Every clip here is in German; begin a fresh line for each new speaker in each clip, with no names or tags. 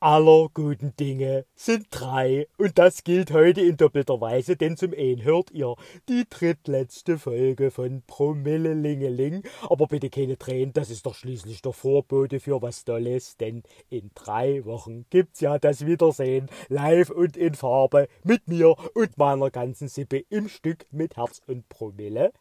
aller guten Dinge sind drei. Und das gilt heute in doppelter Weise, denn zum einen hört ihr die drittletzte Folge von Promille Lingeling. Aber bitte keine Tränen, das ist doch schließlich der Vorbote für was Tolles, denn in drei Wochen gibt's ja das Wiedersehen live und in Farbe mit mir und meiner ganzen Sippe im Stück mit Herz und Promille.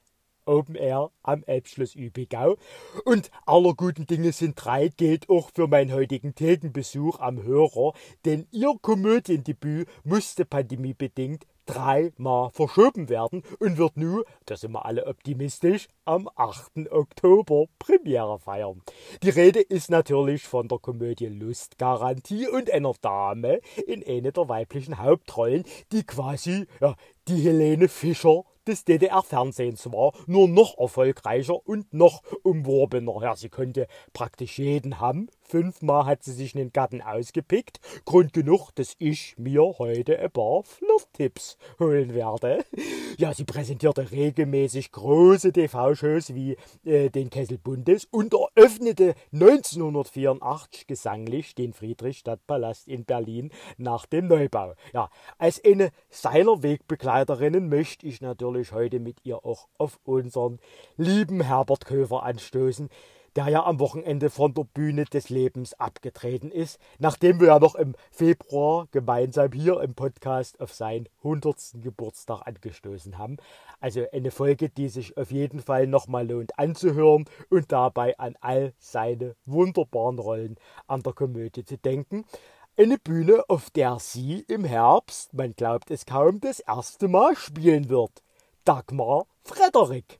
Open Air am Elbschloss Übigau. Und aller guten Dinge sind drei gilt auch für meinen heutigen Thekenbesuch am Hörer, denn ihr Komödiendebüt musste pandemiebedingt dreimal verschoben werden und wird nun, da sind wir alle optimistisch, am 8. Oktober Premiere feiern. Die Rede ist natürlich von der Komödie Lustgarantie und einer Dame in einer der weiblichen Hauptrollen, die quasi ja, die Helene Fischer des DDR-Fernsehens war, nur noch erfolgreicher und noch umworbener. Ja, sie konnte praktisch jeden haben. Fünfmal hat sie sich einen Gatten ausgepickt. Grund genug, dass ich mir heute ein paar Flirt-Tipps holen werde. Ja, sie präsentierte regelmäßig große TV-Shows wie äh, den Kessel Bundes und eröffnete 1984 gesanglich den Friedrichstadtpalast in Berlin nach dem Neubau. Ja, als eine seiner Wegbegleiterinnen möchte ich natürlich heute mit ihr auch auf unseren lieben Herbert Köfer anstoßen, der ja am Wochenende von der Bühne des Lebens abgetreten ist, nachdem wir ja noch im Februar gemeinsam hier im Podcast auf seinen 100. Geburtstag angestoßen haben. Also eine Folge, die sich auf jeden Fall nochmal lohnt anzuhören und dabei an all seine wunderbaren Rollen an der Komödie zu denken. Eine Bühne, auf der sie im Herbst, man glaubt es kaum, das erste Mal spielen wird. Dagmar Frederik.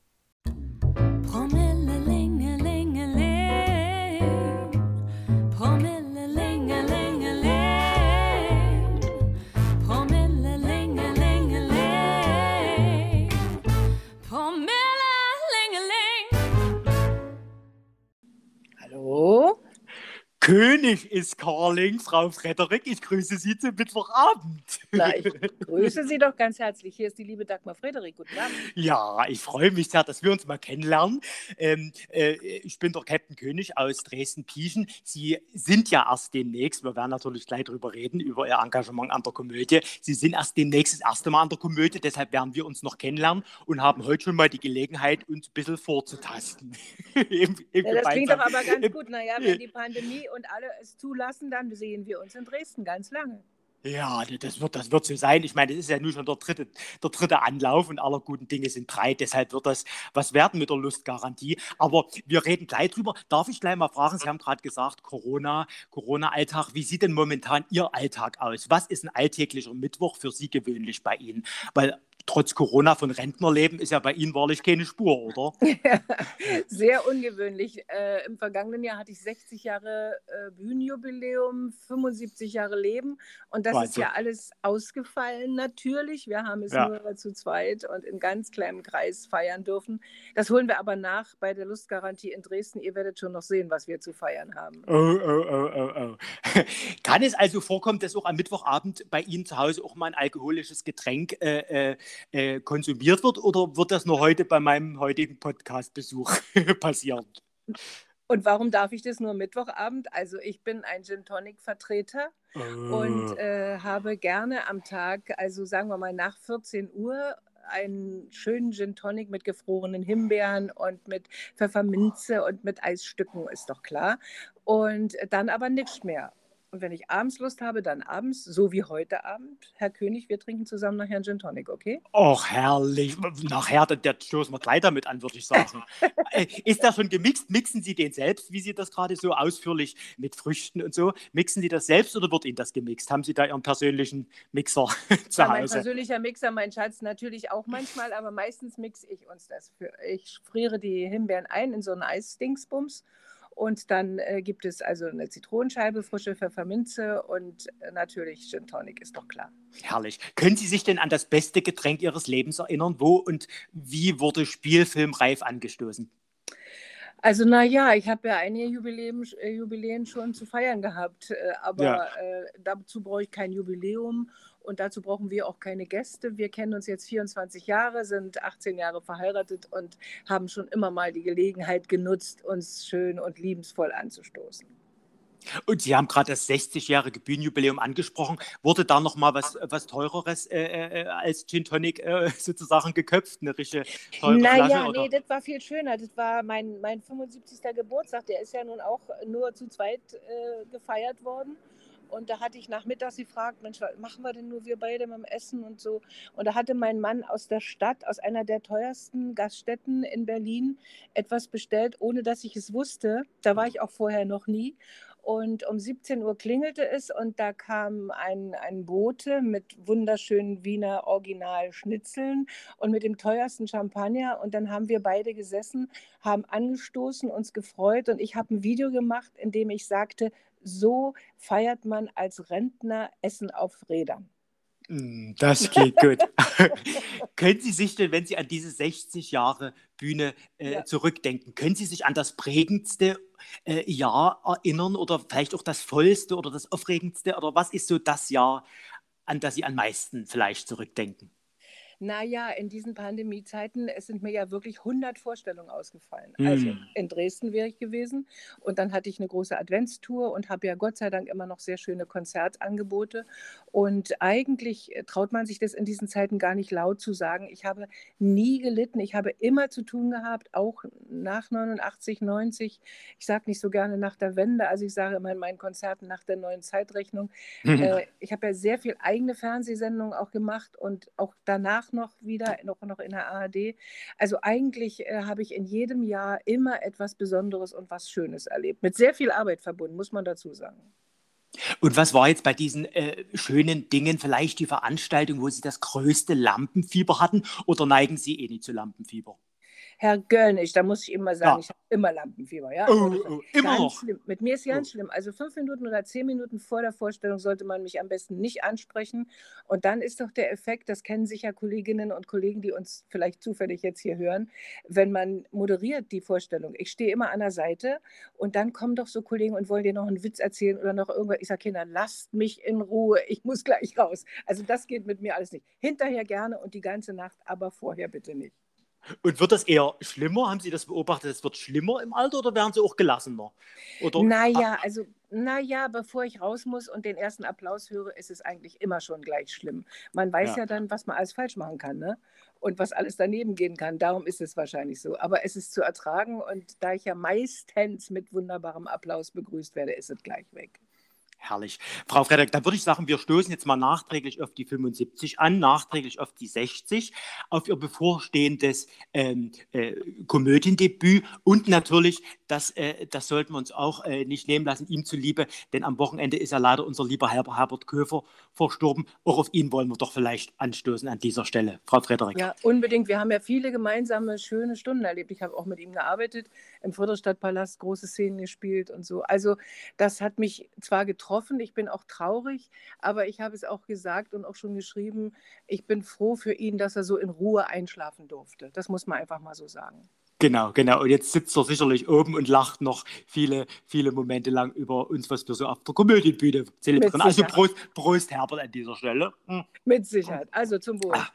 König ist Carling, Frau Frederik. Ich grüße Sie zum Mittwochabend.
Na, ich grüße Sie doch ganz herzlich. Hier ist die liebe Dagmar Frederik. Guten Abend.
Ja, ich freue mich sehr, dass wir uns mal kennenlernen. Ähm, äh, ich bin der Captain König aus Dresden-Pieschen. Sie sind ja erst demnächst, wir werden natürlich gleich darüber reden, über Ihr Engagement an der Komödie. Sie sind erst demnächst das erste Mal an der Komödie, deshalb werden wir uns noch kennenlernen und haben heute schon mal die Gelegenheit, uns ein bisschen vorzutasten.
Im, im ja, das klingt doch aber ganz gut. Naja, wenn die Pandemie und alle es zulassen, dann sehen wir uns in Dresden ganz lange.
Ja, das wird, das wird so sein. Ich meine, das ist ja nun schon der dritte, der dritte Anlauf und aller guten Dinge sind drei. Deshalb wird das was werden mit der Lustgarantie. Aber wir reden gleich drüber. Darf ich gleich mal fragen? Sie haben gerade gesagt, Corona, Corona-Alltag. Wie sieht denn momentan Ihr Alltag aus? Was ist ein alltäglicher Mittwoch für Sie gewöhnlich bei Ihnen? Weil trotz Corona von Rentnerleben ist ja bei Ihnen wahrlich keine Spur, oder?
sehr ungewöhnlich. Äh, Im vergangenen Jahr hatte ich 60 Jahre äh, Bühnenjubiläum, 75 Jahre Leben und das Wahnsinn. ist ja alles ausgefallen natürlich. Wir haben es ja. nur zu zweit und in ganz kleinem Kreis feiern dürfen. Das holen wir aber nach bei der Lustgarantie in Dresden. Ihr werdet schon noch sehen, was wir zu feiern haben.
Oh, oh, oh, oh, oh. Kann es also vorkommen, dass auch am Mittwochabend bei Ihnen zu Hause auch mal ein alkoholisches Getränk äh, äh äh, konsumiert wird oder wird das nur heute bei meinem heutigen Podcast-Besuch passieren?
Und warum darf ich das nur Mittwochabend? Also ich bin ein Gin Tonic Vertreter oh. und äh, habe gerne am Tag, also sagen wir mal nach 14 Uhr, einen schönen Gin Tonic mit gefrorenen Himbeeren und mit Pfefferminze und mit Eisstücken, ist doch klar. Und dann aber nichts mehr. Und wenn ich abends Lust habe, dann abends, so wie heute Abend. Herr König, wir trinken zusammen nachher einen Gin Tonic, okay?
Och, herrlich. Nachher, der stoßen wir gleich damit an, würde ich sagen. Äh, ist das schon gemixt? Mixen Sie den selbst, wie Sie das gerade so ausführlich mit Früchten und so? Mixen Sie das selbst oder wird Ihnen das gemixt? Haben Sie da Ihren persönlichen Mixer zu ja,
Hause? Mein persönlicher Mixer, mein Schatz, natürlich auch manchmal, aber meistens mixe ich uns das. Für. Ich friere die Himbeeren ein in so einen Eisdingsbums und dann äh, gibt es also eine Zitronenscheibe, frische Pfefferminze und äh, natürlich Gin Tonic, ist doch klar.
Herrlich. Können Sie sich denn an das beste Getränk Ihres Lebens erinnern? Wo und wie wurde Spielfilm reif angestoßen?
Also naja, ich habe ja einige Jubiläen, äh, Jubiläen schon zu feiern gehabt, äh, aber ja. äh, dazu brauche ich kein Jubiläum und dazu brauchen wir auch keine Gäste. Wir kennen uns jetzt 24 Jahre, sind 18 Jahre verheiratet und haben schon immer mal die Gelegenheit genutzt, uns schön und liebensvoll anzustoßen.
Und Sie haben gerade das 60-jährige Bühnenjubiläum angesprochen. Wurde da noch mal was, was teureres äh, äh, als Gin Tonic äh, sozusagen geköpft? Eine richtige teure
naja,
Flasche?
Nee, das war viel schöner. Das war mein, mein 75. Geburtstag. Der ist ja nun auch nur zu zweit äh, gefeiert worden. Und da hatte ich nachmittags gefragt, Mensch, was machen wir denn nur wir beide beim Essen und so. Und da hatte mein Mann aus der Stadt, aus einer der teuersten Gaststätten in Berlin, etwas bestellt, ohne dass ich es wusste. Da war ich auch vorher noch nie. Und um 17 Uhr klingelte es und da kam ein, ein Bote mit wunderschönen Wiener Original-Schnitzeln und mit dem teuersten Champagner. Und dann haben wir beide gesessen, haben angestoßen, uns gefreut. Und ich habe ein Video gemacht, in dem ich sagte, so feiert man als Rentner Essen auf Rädern.
Mm, Das klingt gut. können Sie sich denn, wenn Sie an diese 60 Jahre Bühne äh,
Ja.
zurückdenken, können Sie sich an das prägendste äh, Jahr erinnern oder vielleicht auch das vollste oder das aufregendste? Oder was ist so das Jahr, an das Sie am meisten vielleicht zurückdenken?
Naja, in diesen Pandemiezeiten, es sind mir ja wirklich 100 Vorstellungen ausgefallen. Also
Hm.
in Dresden wäre ich gewesen und dann hatte ich eine große Adventstour und habe ja Gott sei Dank immer noch sehr schöne Konzertangebote. Und eigentlich äh, traut man sich das in diesen Zeiten gar nicht laut zu sagen. Ich habe nie gelitten, ich habe immer zu tun gehabt, auch nach 89, 90. Ich sage nicht so gerne nach der Wende, also ich sage immer in meinen Konzerten nach der neuen Zeitrechnung. Äh, ich habe ja sehr viel eigene Fernsehsendungen auch gemacht und auch danach noch wieder, noch, noch in der ARD. Also eigentlich äh, habe ich in jedem Jahr immer etwas Besonderes und was Schönes erlebt. Mit sehr viel Arbeit verbunden, muss man dazu sagen.
Und was war jetzt bei diesen äh, schönen Dingen vielleicht die Veranstaltung, wo Sie das größte Lampenfieber hatten? Oder neigen Sie eh nicht zu Lampenfieber?
Herr Göllnisch, da muss ich immer sagen,
Ja.
ich habe immer Lampenfieber. Ja?
Oh, oh, immer noch.
Schlimm. Mit mir ist ganz schlimm. Also fünf Minuten oder zehn Minuten vor der Vorstellung sollte man mich am besten nicht ansprechen. Und dann ist doch der Effekt, das kennen sicher Kolleginnen und Kollegen, die uns vielleicht zufällig jetzt hier hören, wenn man moderiert die Vorstellung. Ich stehe immer an der Seite und dann kommen doch so Kollegen und wollen dir noch einen Witz erzählen oder noch irgendwas. Ich sage, Kinder, lasst mich in Ruhe, ich muss gleich raus. Also das geht mit mir alles nicht. Hinterher gerne und die ganze Nacht, aber vorher bitte nicht.
Und wird das eher schlimmer? Haben Sie das beobachtet? Es wird schlimmer im Alter oder werden Sie auch gelassener? Oder,
Naja, also, naja, bevor ich raus muss und den ersten Applaus höre, ist es eigentlich immer schon gleich schlimm. Man weiß
Ja.
ja, dann, was man alles falsch machen kann, ne? Und was alles daneben gehen kann. Darum ist es wahrscheinlich so. Aber es ist zu ertragen und da ich ja meistens mit wunderbarem Applaus begrüßt werde, ist es gleich weg.
Herrlich. Frau Frederik, dann würde ich sagen, wir stoßen jetzt mal nachträglich auf die 75 an, nachträglich auf die 60, auf Ihr bevorstehendes ähm, äh, Komödiendebüt und natürlich, das, äh, das sollten wir uns auch äh, nicht nehmen lassen, ihm zuliebe, denn am Wochenende ist ja leider unser lieber Herbert Köfer verstorben. Auch auf ihn wollen wir doch vielleicht anstoßen an dieser Stelle. Frau Frederik.
Ja, unbedingt. Wir haben ja viele gemeinsame schöne Stunden erlebt. Ich habe auch mit ihm gearbeitet, im Friedrichstadtpalast große Szenen gespielt und so. Also das hat mich zwar getroffen, ich bin auch traurig, aber ich habe es auch gesagt und auch schon geschrieben, ich bin froh für ihn, dass er so in Ruhe einschlafen durfte. Das muss man einfach mal so sagen.
Genau, genau. Und jetzt sitzt er sicherlich oben und lacht noch viele, viele Momente lang über uns, was wir so auf der Komödienbühne zelebrieren. Also. Prost, Prost, Herbert, an dieser Stelle. Hm.
Mit Sicherheit. Also zum Wohl.
Ah,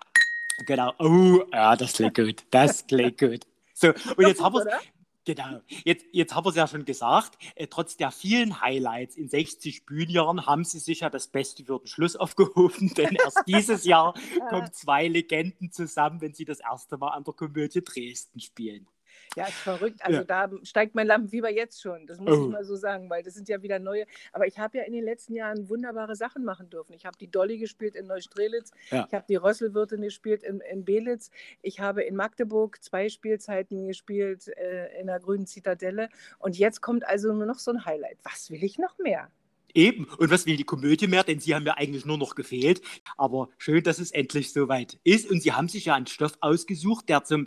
Genau. Oh, ja, das klingt gut. Das klingt gut. So, und jetzt haben wir
Oder?
Genau. Jetzt, jetzt haben wir es ja schon gesagt. Äh, trotz der vielen Highlights in 60 Bühnenjahren haben Sie sich ja das Beste für den Schluss aufgehoben, denn erst dieses Jahr kommen zwei Legenden zusammen, wenn sie das erste Mal an der Komödie Dresden spielen.
Ja, ist verrückt. Also
Ja.
da steigt mein Lampenfieber jetzt schon. Das muss
Oh.
ich mal so sagen, weil das sind ja wieder neue. Aber ich habe ja in den letzten Jahren wunderbare Sachen machen dürfen. Ich habe die Dolly gespielt in Neustrelitz.
Ja.
Ich habe die Rösselwirtin gespielt in, in Belitz. Ich habe in Magdeburg zwei Spielzeiten gespielt äh, in der grünen Zitadelle. Und jetzt kommt also nur noch so ein Highlight. Was will ich noch mehr?
Eben. Und was will die Komödie mehr? Denn Sie haben ja eigentlich nur noch gefehlt. Aber schön, dass es endlich soweit ist. Und Sie haben sich ja einen Stoff ausgesucht, der zum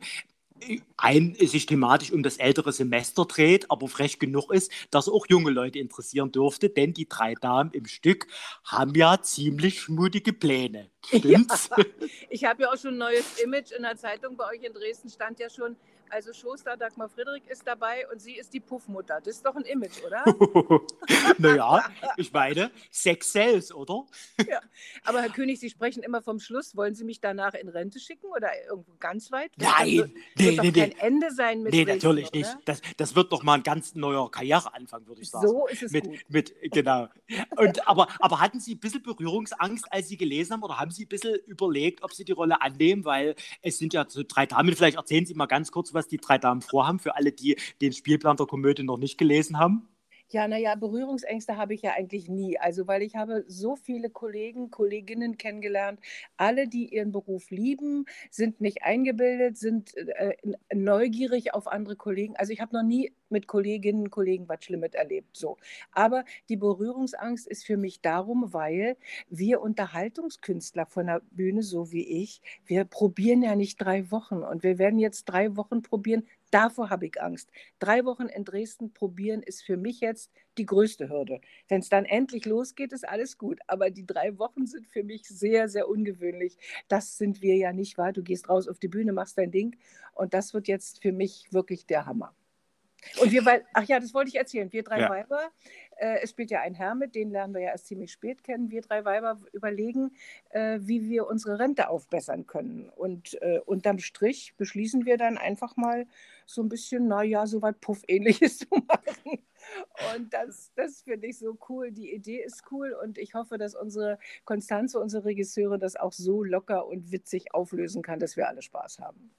ein sich thematisch um das ältere Semester dreht, aber frech genug ist, dass er auch junge Leute interessieren dürfte, denn die drei Damen im Stück haben ja ziemlich schmutige Pläne. Stimmt's?
Ich habe ja auch schon ein neues Image in der Zeitung bei euch in Dresden, stand ja schon, Also Schoster Dagmar Friedrich ist dabei und sie ist die Puffmutter. Das ist doch ein Image, oder?
naja, ich meine, Sex sells, oder?
ja. Aber Herr König, Sie sprechen immer vom Schluss. Wollen Sie mich danach in Rente schicken oder irgendwo ganz weit?
Nein,
wird,
nee,
wird
nee,
kein
nee.
Ende sein mit
Nee,
Reden,
natürlich
oder?
nicht. Das, das wird doch mal ein ganz neuer Karriereanfang, würde ich sagen.
So ist es
mit,
gut.
Mit, genau. Und, aber, aber hatten Sie ein bisschen Berührungsangst, als Sie gelesen haben, oder haben Sie ein bisschen überlegt, ob Sie die Rolle annehmen? Weil es sind ja so drei Damen. Vielleicht erzählen Sie mal ganz kurz, was die drei Damen vorhaben, für alle, die den Spielplan der Komödie noch nicht gelesen haben.
Ja, naja, Berührungsängste habe ich ja eigentlich nie. Also, weil ich habe so viele Kollegen, Kolleginnen kennengelernt, alle, die ihren Beruf lieben, sind nicht eingebildet, sind äh, neugierig auf andere Kollegen. Also, ich habe noch nie mit Kolleginnen und Kollegen was Schlimmes erlebt. So. Aber die Berührungsangst ist für mich darum, weil wir Unterhaltungskünstler von der Bühne, so wie ich, wir probieren ja nicht drei Wochen und wir werden jetzt drei Wochen probieren. Davor habe ich Angst. Drei Wochen in Dresden probieren ist für mich jetzt die größte Hürde. Wenn es dann endlich losgeht, ist alles gut. Aber die drei Wochen sind für mich sehr, sehr ungewöhnlich. Das sind wir ja nicht wahr. Du gehst raus auf die Bühne, machst dein Ding. Und das wird jetzt für mich wirklich der Hammer. Und wir, weil, ach ja, das wollte ich erzählen. Wir drei
Ja.
Weiber, äh, es spielt ja ein Herr mit, den lernen wir ja erst ziemlich spät kennen. Wir drei Weiber überlegen, äh, wie wir unsere Rente aufbessern können. Und äh, unterm Strich beschließen wir dann einfach mal so ein bisschen, naja, so was Puff-ähnliches zu machen. Und das, das finde ich so cool. Die Idee ist cool und ich hoffe, dass unsere Konstanze, unsere Regisseurin, das auch so locker und witzig auflösen kann, dass wir alle Spaß haben.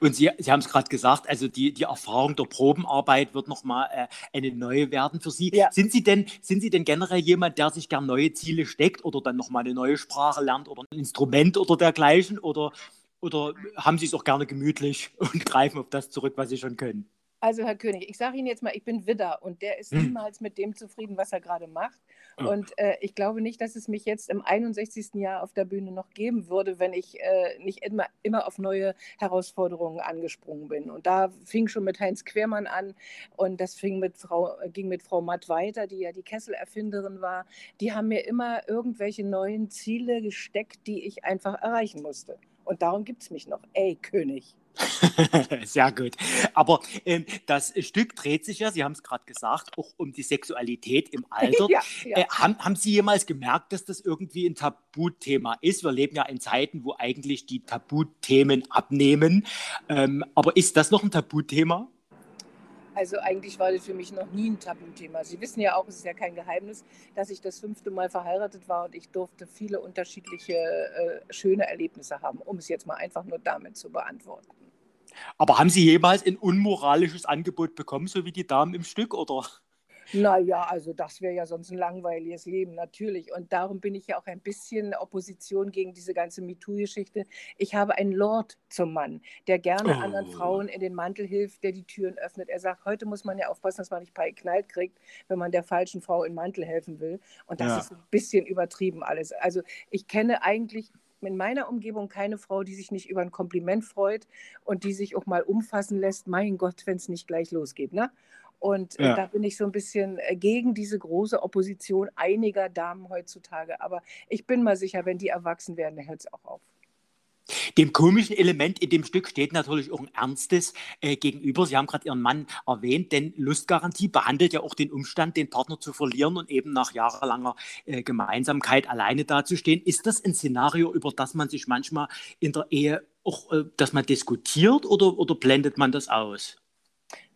Und Sie, Sie haben es gerade gesagt, also die, die Erfahrung der Probenarbeit wird nochmal äh, eine neue werden für Sie.
Ja.
Sind, Sie denn, sind Sie denn generell jemand, der sich gern neue Ziele steckt oder dann nochmal eine neue Sprache lernt oder ein Instrument oder dergleichen? Oder, oder haben Sie es auch gerne gemütlich und greifen auf das zurück, was Sie schon können?
Also, Herr König, ich sage Ihnen jetzt mal, ich bin Widder und der ist
Hm.
niemals mit dem zufrieden, was er gerade macht. Und äh, ich glaube nicht, dass es mich jetzt im 61. Jahr auf der Bühne noch geben würde, wenn ich äh, nicht immer, immer auf neue Herausforderungen angesprungen bin. Und da fing schon mit Heinz Quermann an und das fing mit Frau, ging mit Frau Matt weiter, die ja die Kesselerfinderin war. Die haben mir immer irgendwelche neuen Ziele gesteckt, die ich einfach erreichen musste. Und darum gibt es mich noch. Ey, König.
Sehr gut. Aber ähm, das Stück dreht sich ja, Sie haben es gerade gesagt, auch um die Sexualität im Alter.
ja, ja.
Äh, haben, haben Sie jemals gemerkt, dass das irgendwie ein Tabuthema ist? Wir leben ja in Zeiten, wo eigentlich die Tabuthemen abnehmen. Ähm, aber ist das noch ein Tabuthema?
Also eigentlich war das für mich noch nie ein Tabuthema. Sie wissen ja auch, es ist ja kein Geheimnis, dass ich das fünfte Mal verheiratet war und ich durfte viele unterschiedliche äh, schöne Erlebnisse haben, um es jetzt mal einfach nur damit zu beantworten.
Aber haben Sie jemals ein unmoralisches Angebot bekommen, so wie die Damen im Stück? Oder?
Naja, also das wäre ja sonst ein langweiliges Leben, natürlich. Und darum bin ich ja auch ein bisschen Opposition gegen diese ganze MeToo-Geschichte. Ich habe einen Lord zum Mann, der gerne
Oh.
anderen Frauen in den Mantel hilft, der die Türen öffnet. Er sagt, heute muss man ja aufpassen, dass man nicht paar geknallt kriegt, wenn man der falschen Frau in den Mantel helfen will. Und das
Ja.
ist ein bisschen übertrieben alles. Also ich kenne eigentlich in meiner Umgebung keine Frau, die sich nicht über ein Kompliment freut und die sich auch mal umfassen lässt. Mein Gott, wenn es nicht gleich losgeht. Ne? Und äh,
Ja.
da bin ich so ein bisschen äh, gegen diese große Opposition einiger Damen heutzutage. Aber ich bin mal sicher, wenn die erwachsen werden, dann hört es auch auf.
Dem komischen Element in dem Stück steht natürlich auch ein ernstes äh, gegenüber. Sie haben gerade Ihren Mann erwähnt, denn Lustgarantie behandelt ja auch den Umstand, den Partner zu verlieren und eben nach jahrelanger äh, Gemeinsamkeit alleine dazustehen. Ist das ein Szenario, über das man sich manchmal in der Ehe auch, äh, dass man diskutiert oder, oder blendet man das aus?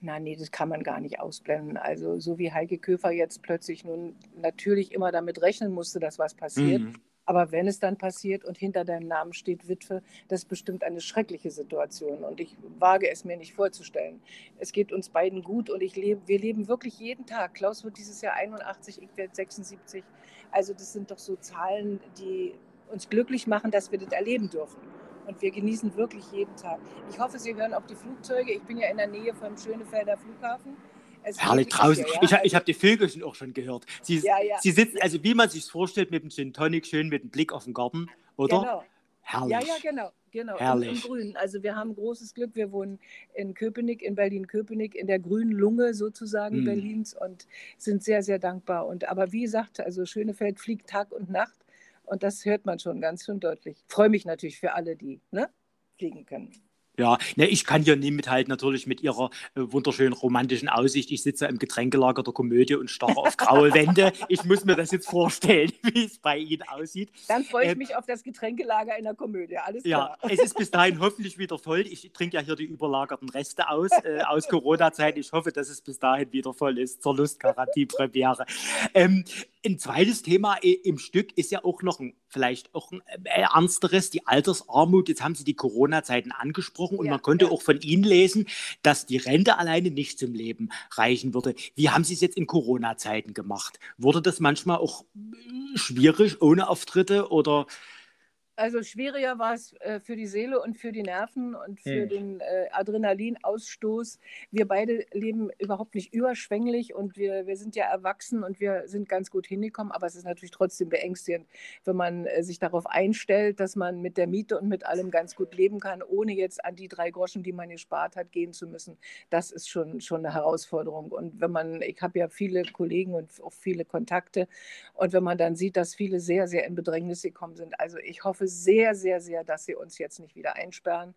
Na, nee, das kann man gar nicht ausblenden. Also, so wie Heike Köfer jetzt plötzlich nun natürlich immer damit rechnen musste, dass was passiert.
Mhm.
Aber wenn es dann passiert und hinter deinem Namen steht Witwe, das ist bestimmt eine schreckliche Situation. Und ich wage es mir nicht vorzustellen. Es geht uns beiden gut und ich lebe, wir leben wirklich jeden Tag. Klaus wird dieses Jahr 81, ich werde 76. Also das sind doch so Zahlen, die uns glücklich machen, dass wir das erleben dürfen. Und wir genießen wirklich jeden Tag. Ich hoffe, Sie hören auch die Flugzeuge. Ich bin ja in der Nähe vom Schönefelder Flughafen. Es
Herrlich draußen.
hier, ja?
Ich, ich habe die Vögelchen auch schon gehört. Sie,
Ja, ja.
Sie sitzen, also wie man sich vorstellt, mit dem Gin Tonic, schön mit dem Blick auf den Garten, oder?
Genau.
Herrlich.
Ja, ja, genau. genau. Im, Im
Herrlich.
Grünen. Also wir haben großes Glück. Wir wohnen in Köpenick, in Berlin-Köpenick, in der grünen Lunge sozusagen
Mhm.
Berlins und sind sehr, sehr dankbar. Und aber wie gesagt, also Schönefeld fliegt Tag und Nacht und das hört man schon ganz schön deutlich. Freue mich natürlich für alle, die ne, fliegen können.
Ja, ne, ich kann hier nie mithalten, natürlich mit Ihrer äh, wunderschönen romantischen Aussicht. Ich sitze im Getränkelager der Komödie und starre auf graue Wände. Ich muss mir das jetzt vorstellen, wie es bei Ihnen aussieht.
Dann freue ich ähm, mich auf das Getränkelager in der Komödie. Alles klar.
Ja, es ist bis dahin hoffentlich wieder voll. Ich trinke ja hier die überlagerten Reste aus, äh, aus Corona-Zeit. Ich hoffe, dass es bis dahin wieder voll ist zur Lustgarantie-Premiere. Ähm, ein zweites Thema im Stück ist ja auch noch ein, vielleicht auch ein äh, ernsteres, die Altersarmut. Jetzt haben Sie die Corona-Zeiten angesprochen und ja, man konnte ja. auch von Ihnen lesen, dass die Rente alleine nicht zum Leben reichen würde. Wie haben Sie es jetzt in Corona-Zeiten gemacht? Wurde das manchmal auch äh, schwierig ohne Auftritte oder
also schwieriger war es äh, für die Seele und für die Nerven und für hm. den äh, Adrenalinausstoß. Wir beide leben überhaupt nicht überschwänglich und wir, wir sind ja erwachsen und wir sind ganz gut hingekommen. Aber es ist natürlich trotzdem beängstigend, wenn man äh, sich darauf einstellt, dass man mit der Miete und mit allem ganz gut leben kann, ohne jetzt an die drei Groschen, die man gespart hat, gehen zu müssen. Das ist schon, schon eine Herausforderung. Und wenn man, ich habe ja viele Kollegen und auch viele Kontakte und wenn man dann sieht, dass viele sehr, sehr in Bedrängnis gekommen sind. Also ich hoffe, hoffe sehr, sehr, sehr, dass sie uns jetzt nicht wieder einsperren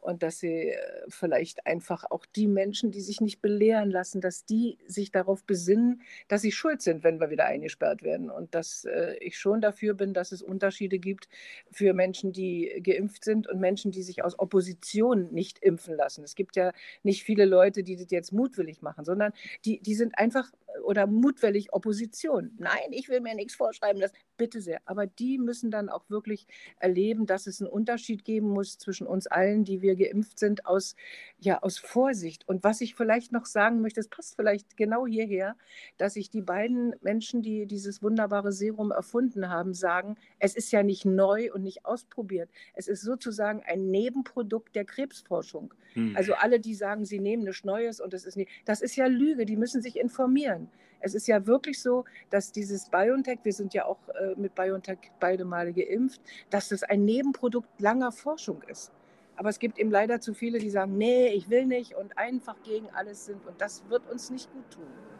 und dass sie äh, vielleicht einfach auch die Menschen, die sich nicht belehren lassen, dass die sich darauf besinnen, dass sie schuld sind, wenn wir wieder eingesperrt werden. Und dass äh, ich schon dafür bin, dass es Unterschiede gibt für Menschen, die geimpft sind und Menschen, die sich aus Opposition nicht impfen lassen. Es gibt ja nicht viele Leute, die das jetzt mutwillig machen, sondern die, die sind einfach oder mutwillig Opposition. Nein, ich will mir nichts vorschreiben lassen. Bitte sehr. Aber die müssen dann auch wirklich erleben, dass es einen Unterschied geben muss zwischen uns allen, die wir geimpft sind, aus, ja, aus Vorsicht. Und was ich vielleicht noch sagen möchte, das passt vielleicht genau hierher, dass sich die beiden Menschen, die dieses wunderbare Serum erfunden haben, sagen, es ist ja nicht neu und nicht ausprobiert. Es ist sozusagen ein Nebenprodukt der Krebsforschung. Hm. Also alle, die sagen, sie nehmen nichts Neues und es ist nicht, das ist ja Lüge, die müssen sich informieren. Es ist ja wirklich so, dass dieses BioNTech, wir sind ja auch äh, mit BioNTech beide Male geimpft, dass das ein Nebenprodukt langer Forschung ist. Aber es gibt eben leider zu viele, die sagen, nee, ich will nicht und einfach gegen alles sind. Und das wird uns nicht gut tun.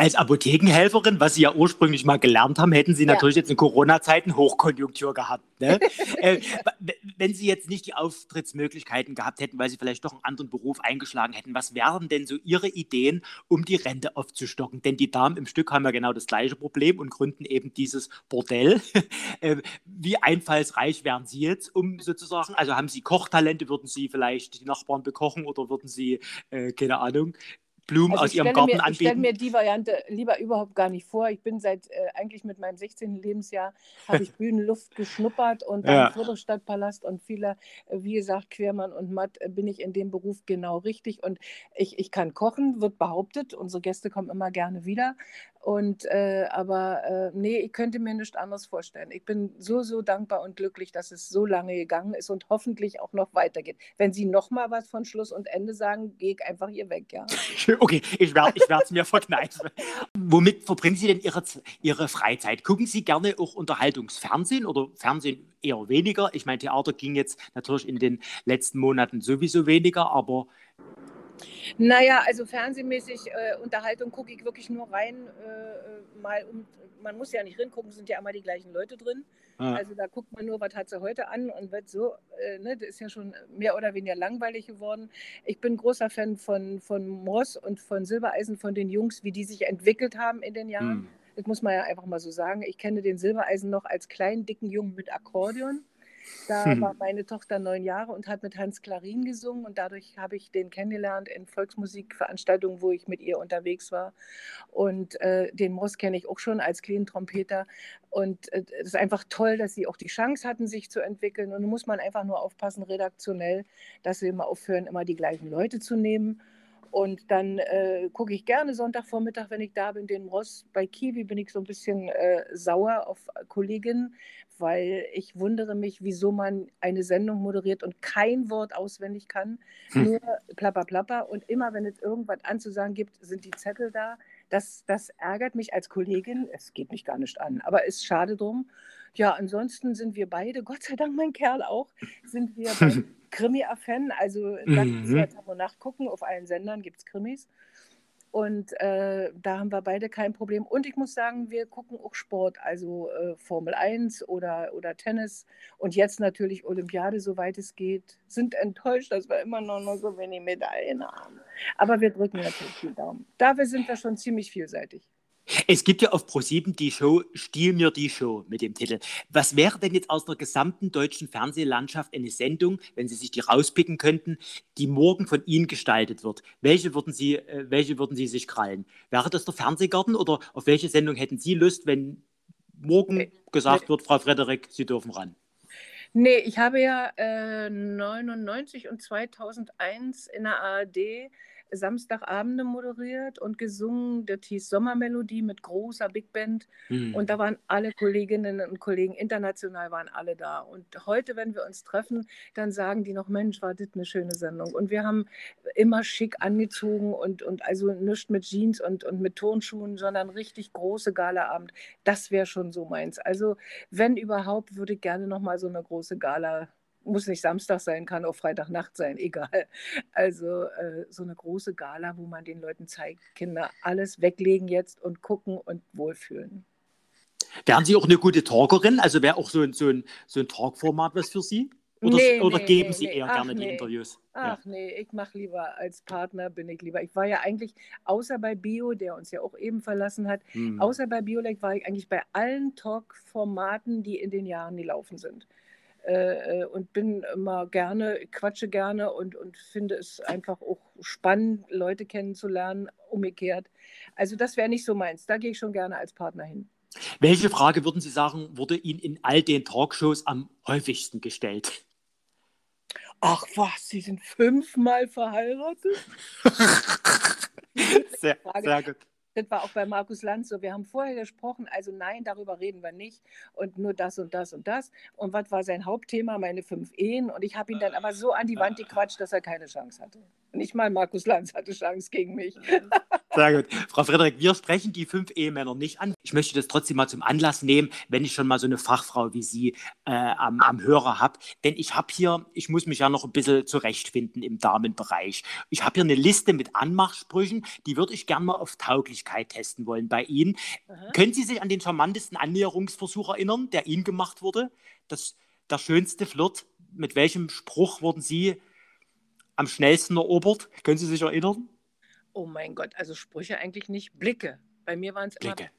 Als Apothekenhelferin, was Sie ja ursprünglich mal gelernt haben, hätten Sie ja. natürlich jetzt in Corona-Zeiten Hochkonjunktur gehabt. Ne? äh, wenn Sie jetzt nicht die Auftrittsmöglichkeiten gehabt hätten, weil Sie vielleicht doch einen anderen Beruf eingeschlagen hätten, was wären denn so Ihre Ideen, um die Rente aufzustocken? Denn die Damen im Stück haben ja genau das gleiche Problem und gründen eben dieses Bordell. äh, wie einfallsreich wären Sie jetzt, um sozusagen, also haben Sie Kochtalente, würden Sie vielleicht die Nachbarn bekochen oder würden Sie, äh, keine Ahnung, Blumen also aus ihrem Garten
mir,
anbieten?
Ich stelle mir die Variante lieber überhaupt gar nicht vor. Ich bin seit äh, eigentlich mit meinem 16. Lebensjahr, habe ich Bühnenluft geschnuppert und dann ja. Friedrichstadtpalast und viele, äh, wie gesagt, Quermann und Matt, äh, bin ich in dem Beruf genau richtig. Und ich, ich kann kochen, wird behauptet. Unsere Gäste kommen immer gerne wieder. Und äh, aber äh, nee, ich könnte mir nichts anderes vorstellen. Ich bin so, so dankbar und glücklich, dass es so lange gegangen ist und hoffentlich auch noch weitergeht. Wenn Sie noch mal was von Schluss und Ende sagen, gehe ich einfach hier weg, ja.
Okay, ich werde es mir verkneifen. Womit verbringen Sie denn Ihre, Ihre Freizeit? Gucken Sie gerne auch Unterhaltungsfernsehen oder Fernsehen eher weniger? Ich meine, Theater ging jetzt natürlich in den letzten Monaten sowieso weniger, aber
naja, also fernsehmäßig äh, Unterhaltung gucke ich wirklich nur rein, äh, mal um, man muss ja nicht hingucken, sind ja immer die gleichen Leute drin. Ah. Also da guckt man nur, was hat sie heute an und wird so, äh, ne, das ist ja schon mehr oder weniger langweilig geworden. Ich bin großer Fan von, von Moss und von Silbereisen, von den Jungs, wie die sich entwickelt haben in den Jahren. Hm. Das muss man ja einfach mal so sagen. Ich kenne den Silbereisen noch als kleinen, dicken Jungen mit Akkordeon. Da hm. war meine Tochter neun Jahre und hat mit Hans Klarin gesungen und dadurch habe ich den kennengelernt in Volksmusikveranstaltungen, wo ich mit ihr unterwegs war. Und äh, den Moss kenne ich auch schon als kleinen Trompeter. Und es äh, ist einfach toll, dass sie auch die Chance hatten, sich zu entwickeln. Und da muss man einfach nur aufpassen, redaktionell, dass sie immer aufhören, immer die gleichen Leute zu nehmen. Und dann äh, gucke ich gerne Sonntagvormittag, wenn ich da bin, den Ross. Bei Kiwi bin ich so ein bisschen äh, sauer auf Kolleginnen, weil ich wundere mich, wieso man eine Sendung moderiert und kein Wort auswendig kann, hm. nur plapper plapper. Und immer, wenn es irgendwas anzusagen gibt, sind die Zettel da. Das, das ärgert mich als Kollegin. Es geht mich gar nicht an, aber ist schade drum. Ja, ansonsten sind wir beide, Gott sei Dank mein Kerl auch, sind wir Krimi-Fan. Also mhm. jetzt mal nachgucken. Auf allen Sendern gibt es Krimis. Und äh, da haben wir beide kein Problem. Und ich muss sagen, wir gucken auch Sport, also äh, Formel 1 oder, oder Tennis. Und jetzt natürlich Olympiade, soweit es geht. Sind enttäuscht, dass wir immer noch nur so wenig Medaillen haben. Aber wir drücken natürlich die Daumen. Dafür sind wir schon ziemlich vielseitig.
Es gibt ja auf ProSieben die Show Stiehl mir die Show mit dem Titel. Was wäre denn jetzt aus der gesamten deutschen Fernsehlandschaft eine Sendung, wenn Sie sich die rauspicken könnten, die morgen von Ihnen gestaltet wird? Welche würden Sie, äh, welche würden Sie sich krallen? Wäre das der Fernsehgarten oder auf welche Sendung hätten Sie Lust, wenn morgen gesagt wird, Frau Frederik, Sie dürfen ran?
Nee, ich habe ja äh, 99 und 2001 in der ARD Samstagabende moderiert und gesungen. Das hieß Sommermelodie mit großer Big Band. Mhm. Und da waren alle Kolleginnen und Kollegen, international waren alle da. Und heute, wenn wir uns treffen, dann sagen die noch, Mensch, war das eine schöne Sendung. Und wir haben immer schick angezogen und, und also nichts mit Jeans und, und mit Turnschuhen, sondern richtig große Galaabend. Das wäre schon so meins. Also wenn überhaupt, würde ich gerne noch mal so eine große Gala muss nicht Samstag sein, kann auch Freitagnacht sein, egal. Also äh, so eine große Gala, wo man den Leuten zeigt, Kinder, alles weglegen jetzt und gucken und wohlfühlen.
Wären Sie auch eine gute Talkerin? Also wäre auch so ein, so ein, so ein Talkformat was für Sie? Oder, nee, oder nee, geben nee, Sie eher Ach, gerne die Interviews?
Ach ja. nee, ich mache lieber als Partner, bin ich lieber. Ich war ja eigentlich, außer bei Bio, der uns ja auch eben verlassen hat, hm. außer bei Biolek war ich eigentlich bei allen Talk-Formaten, die in den Jahren gelaufen sind. Äh, äh, und bin immer gerne, quatsche gerne und, und finde es einfach auch spannend, Leute kennenzulernen, umgekehrt. Also das wäre nicht so meins. Da gehe ich schon gerne als Partner hin.
Welche Frage würden Sie sagen, wurde Ihnen in all den Talkshows am häufigsten gestellt?
Ach was, Sie sind fünfmal verheiratet?
sehr, sehr gut.
Das war auch bei Markus Lanz so. Wir haben vorher gesprochen, also nein, darüber reden wir nicht und nur das und das und das. Und was war sein Hauptthema? Meine fünf Ehen. Und ich habe ihn dann aber so an die Wand gequatscht, dass er keine Chance hatte. Nicht mal Markus Lanz hatte Chance gegen mich.
Sehr gut. Frau Frederik, wir sprechen die fünf Ehemänner nicht an. Ich möchte das trotzdem mal zum Anlass nehmen, wenn ich schon mal so eine Fachfrau wie Sie äh, am, am Hörer habe. Denn ich habe hier, ich muss mich ja noch ein bisschen zurechtfinden im Damenbereich. Ich habe hier eine Liste mit Anmachsprüchen, die würde ich gerne mal auf Tauglichkeit testen wollen bei Ihnen. Aha. Können Sie sich an den charmantesten Annäherungsversuch erinnern, der Ihnen gemacht wurde? Das, der schönste Flirt? Mit welchem Spruch wurden Sie am schnellsten erobert? Können Sie sich erinnern?
Oh mein Gott, also Sprüche eigentlich nicht, Blicke. Bei mir waren es immer Blicke.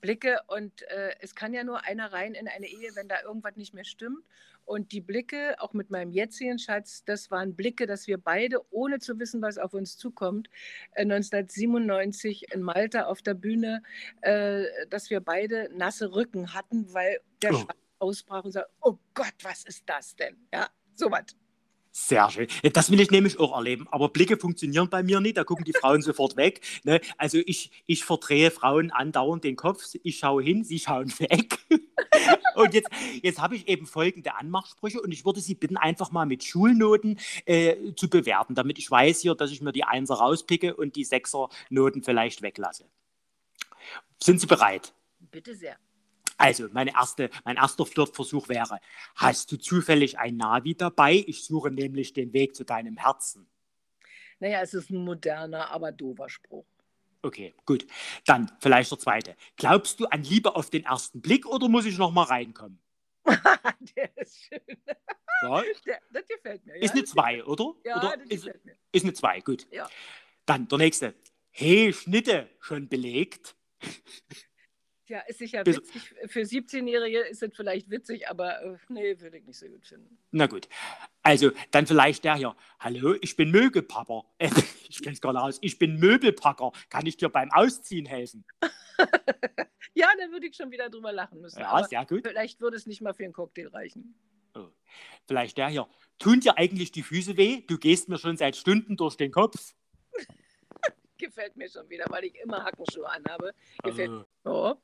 Blicke und äh, es kann ja nur einer rein in eine Ehe, wenn da irgendwas nicht mehr stimmt. Und die Blicke, auch mit meinem jetzigen Schatz, das waren Blicke, dass wir beide, ohne zu wissen, was auf uns zukommt, äh, 1997 in Malta auf der Bühne, äh, dass wir beide nasse Rücken hatten, weil der oh. Schwanz ausbrach und sagte, oh Gott, was ist das denn? Ja, sowas.
Sehr schön. Das will ich nämlich auch erleben. Aber Blicke funktionieren bei mir nicht. Da gucken die Frauen sofort weg. Ne? Also ich, ich verdrehe Frauen andauernd den Kopf. Ich schaue hin, sie schauen weg. und jetzt, jetzt habe ich eben folgende Anmachsprüche und ich würde Sie bitten, einfach mal mit Schulnoten äh, zu bewerten, damit ich weiß hier, dass ich mir die Einser rauspicke und die Sechser-Noten vielleicht weglasse. Sind Sie bereit?
Bitte sehr.
Also, meine erste, mein erster Flirtversuch wäre, hast du zufällig ein Navi dabei? Ich suche nämlich den Weg zu deinem Herzen.
Naja, es ist ein moderner, aber doofer Spruch.
Okay, gut. Dann vielleicht der zweite. Glaubst du an Liebe auf den ersten Blick oder muss ich noch mal reinkommen?
der ist schön. Ja? Der, das gefällt mir. Ja?
Ist eine 2, oder?
Ja,
oder
das ist, gefällt mir.
Ist eine 2, gut.
Ja.
Dann der nächste. Hey, Schnitte, schon belegt?
Ja, ist sicher witzig. Für 17-Jährige ist es vielleicht witzig, aber äh, nee, würde ich nicht so gut finden.
Na gut. Also, dann vielleicht der hier. Hallo, ich bin Mögelpapper. Äh, ich kenne es gerade aus. Ich bin Möbelpacker. Kann ich dir beim Ausziehen helfen?
ja, da würde ich schon wieder drüber lachen müssen.
Ja, sehr gut.
Vielleicht würde es nicht mal für einen Cocktail reichen.
Oh. Vielleicht der hier. Tun dir eigentlich die Füße weh? Du gehst mir schon seit Stunden durch den Kopf.
Gefällt mir schon wieder, weil ich immer Hackenschuhe anhabe. Gefällt oh. mir. Oh.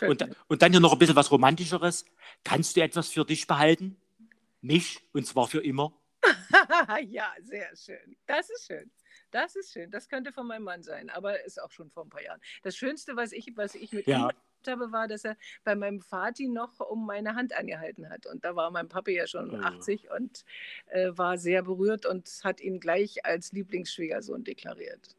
Und, und, dann hier noch ein bisschen was Romantischeres. Kannst du etwas für dich behalten? Mich, und zwar für immer.
ja, sehr schön. Das ist schön. Das ist schön. Das könnte von meinem Mann sein, aber ist auch schon vor ein paar Jahren. Das Schönste, was ich, was ich mit ja. ihm habe, war, dass er bei meinem Vati noch um meine Hand angehalten hat. Und da war mein Papi ja schon oh. 80 und äh, war sehr berührt und hat ihn gleich als Lieblingsschwiegersohn deklariert.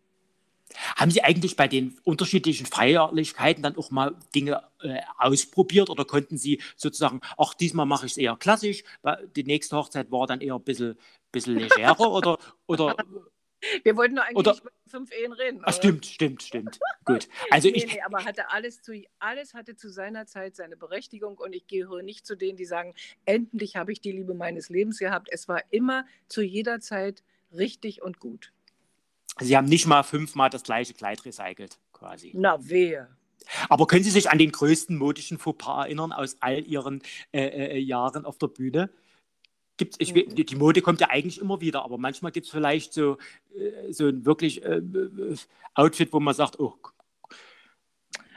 Haben Sie eigentlich bei den unterschiedlichen Feierlichkeiten dann auch mal Dinge äh, ausprobiert oder konnten Sie sozusagen, ach, diesmal mache ich es eher klassisch, die nächste Hochzeit war dann eher ein bisschen, bisschen legerer oder, oder
wir wollten nur eigentlich oder, über fünf Ehen reden.
Ach, stimmt, stimmt, stimmt. Gut. Also
nee,
ich,
nee, aber hatte alles, zu, alles hatte zu seiner Zeit seine Berechtigung und ich gehöre nicht zu denen, die sagen, endlich habe ich die Liebe meines Lebens gehabt. Es war immer zu jeder Zeit richtig und gut.
Sie haben nicht mal fünfmal das gleiche Kleid recycelt, quasi.
Na, wehe.
Aber können Sie sich an den größten modischen Fauxpas erinnern aus all Ihren äh, äh, Jahren auf der Bühne? Gibt's, ich, mhm. die Mode kommt ja eigentlich immer wieder, aber manchmal gibt es vielleicht so, äh, so ein wirklich äh, äh, Outfit, wo man sagt, oh,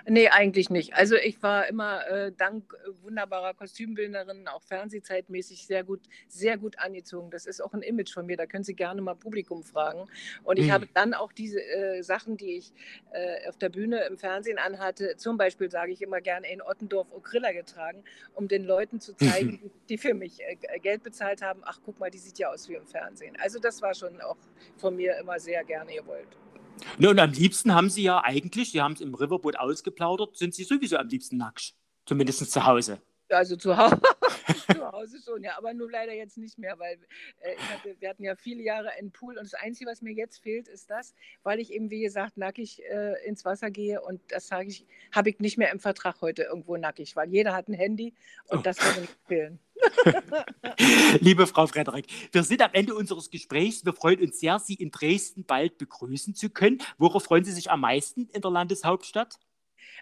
Nee, eigentlich nicht. Also ich war immer äh, dank äh, wunderbarer Kostümbildnerinnen auch fernsehzeitmäßig sehr gut, sehr gut angezogen. Das ist auch ein Image von mir. Da können Sie gerne mal Publikum fragen. Und ich mhm. habe dann auch diese äh, Sachen, die ich äh, auf der Bühne im Fernsehen anhatte, zum Beispiel sage ich immer gerne in Ottendorf Okrilla getragen, um den Leuten zu zeigen, mhm. die für mich äh, Geld bezahlt haben. Ach, guck mal, die sieht ja aus wie im Fernsehen. Also das war schon auch von mir immer sehr gerne gewollt.
Ne, und am liebsten haben Sie ja eigentlich, Sie haben es im Riverboot ausgeplaudert, sind Sie sowieso am liebsten nackt. Zumindest zu Hause.
Also zu Hause, zu Hause schon, ja, aber nur leider jetzt nicht mehr, weil äh, hatte, wir hatten ja viele Jahre einen Pool und das Einzige, was mir jetzt fehlt, ist das, weil ich eben, wie gesagt, nackig äh, ins Wasser gehe und das sage ich, habe ich nicht mehr im Vertrag heute irgendwo nackig, weil jeder hat ein Handy und oh. das würde nicht fehlen.
Liebe Frau Frederik, wir sind am Ende unseres Gesprächs. Wir freuen uns sehr, Sie in Dresden bald begrüßen zu können. Worauf freuen Sie sich am meisten in der Landeshauptstadt?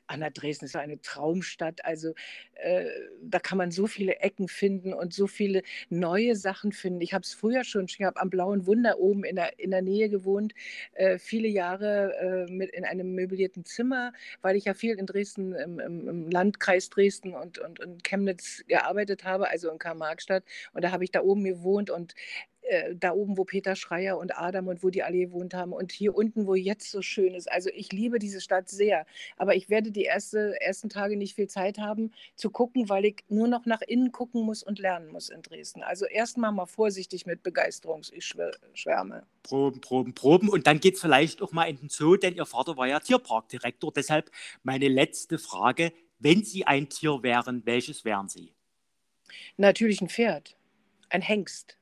Anna Dresden ist eine Traumstadt. Also äh, da kann man so viele Ecken finden und so viele neue Sachen finden. Ich habe es früher schon, ich habe am Blauen Wunder oben in der, in der Nähe gewohnt, äh, viele Jahre äh, mit in einem möblierten Zimmer, weil ich ja viel in Dresden, im, im, im Landkreis Dresden und, und, und Chemnitz gearbeitet habe, also in Karl-Marx-Stadt. Und da habe ich da oben gewohnt und äh, da oben, wo Peter Schreier und Adam und wo die alle gewohnt haben und hier unten, wo jetzt so schön ist. Also ich liebe diese Stadt sehr, aber ich werde die erste, ersten Tage nicht viel Zeit haben zu gucken, weil ich nur noch nach innen gucken muss und lernen muss in Dresden. Also erstmal mal vorsichtig mit Begeisterung, ich schwärme.
Proben, Proben, Proben und dann geht es vielleicht auch mal in den Zoo, denn Ihr Vater war ja Tierparkdirektor. Deshalb meine letzte Frage, wenn Sie ein Tier wären, welches wären Sie?
Natürlich ein Pferd, ein Hengst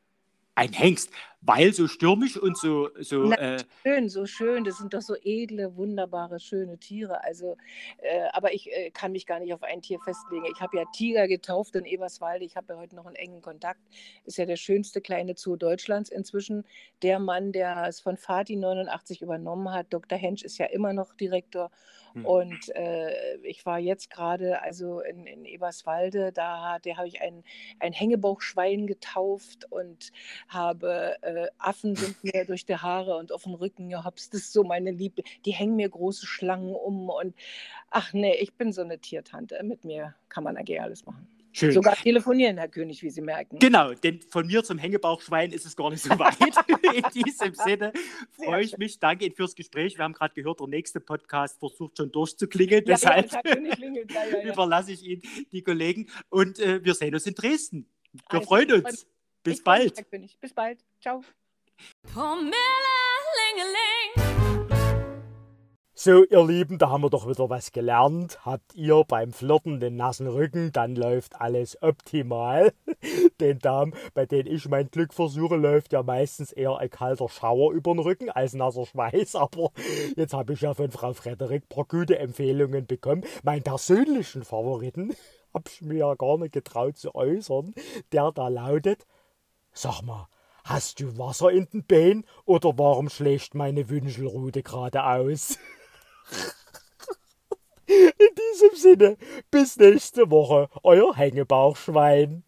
ein Hengst, weil so stürmisch und so. so
Na, äh, schön, so schön. Das sind doch so edle, wunderbare, schöne Tiere. Also, äh, aber ich äh, kann mich gar nicht auf ein Tier festlegen. Ich habe ja Tiger getauft in Eberswalde. Ich habe ja heute noch einen engen Kontakt. Ist ja der schönste kleine Zoo Deutschlands inzwischen. Der Mann, der es von Fatih 89 übernommen hat, Dr. Hensch, ist ja immer noch Direktor. Hm. Und äh, ich war jetzt gerade also in, in Eberswalde, da habe ich ein, ein Hängebauchschwein getauft und habe äh, Affen sind mir durch die Haare und auf den Rücken gehopst. Das ist so meine Liebe. Die hängen mir große Schlangen um und ach nee, ich bin so eine Tiertante. Mit mir kann man eigentlich alles machen. Schön. Sogar telefonieren, Herr König, wie Sie merken.
Genau, denn von mir zum Hängebauchschwein ist es gar nicht so weit. In diesem Sinne freue ich mich. Danke Ihnen fürs Gespräch. Wir haben gerade gehört, der nächste Podcast versucht schon durchzuklingeln. Ja, Deshalb ja, überlasse ich Ihnen die Kollegen. Und äh, wir sehen uns in Dresden. Wir also, freuen uns. Bis bald.
Bis bald. Ciao.
So, ihr Lieben, da haben wir doch wieder was gelernt. Habt ihr beim Flirten den nassen Rücken, dann läuft alles optimal. Den Damen, bei denen ich mein Glück versuche, läuft ja meistens eher ein kalter Schauer über den Rücken als nasser Schweiß. Aber jetzt habe ich ja von Frau Frederik ein paar gute Empfehlungen bekommen. Meinen persönlichen Favoriten habe ich mir ja gar nicht getraut zu äußern. Der da lautet, sag mal, Hast du Wasser in den Beinen oder warum schlägt meine Wünschelrute geradeaus? In diesem Sinne, bis nächste Woche, euer Hängebauchschwein.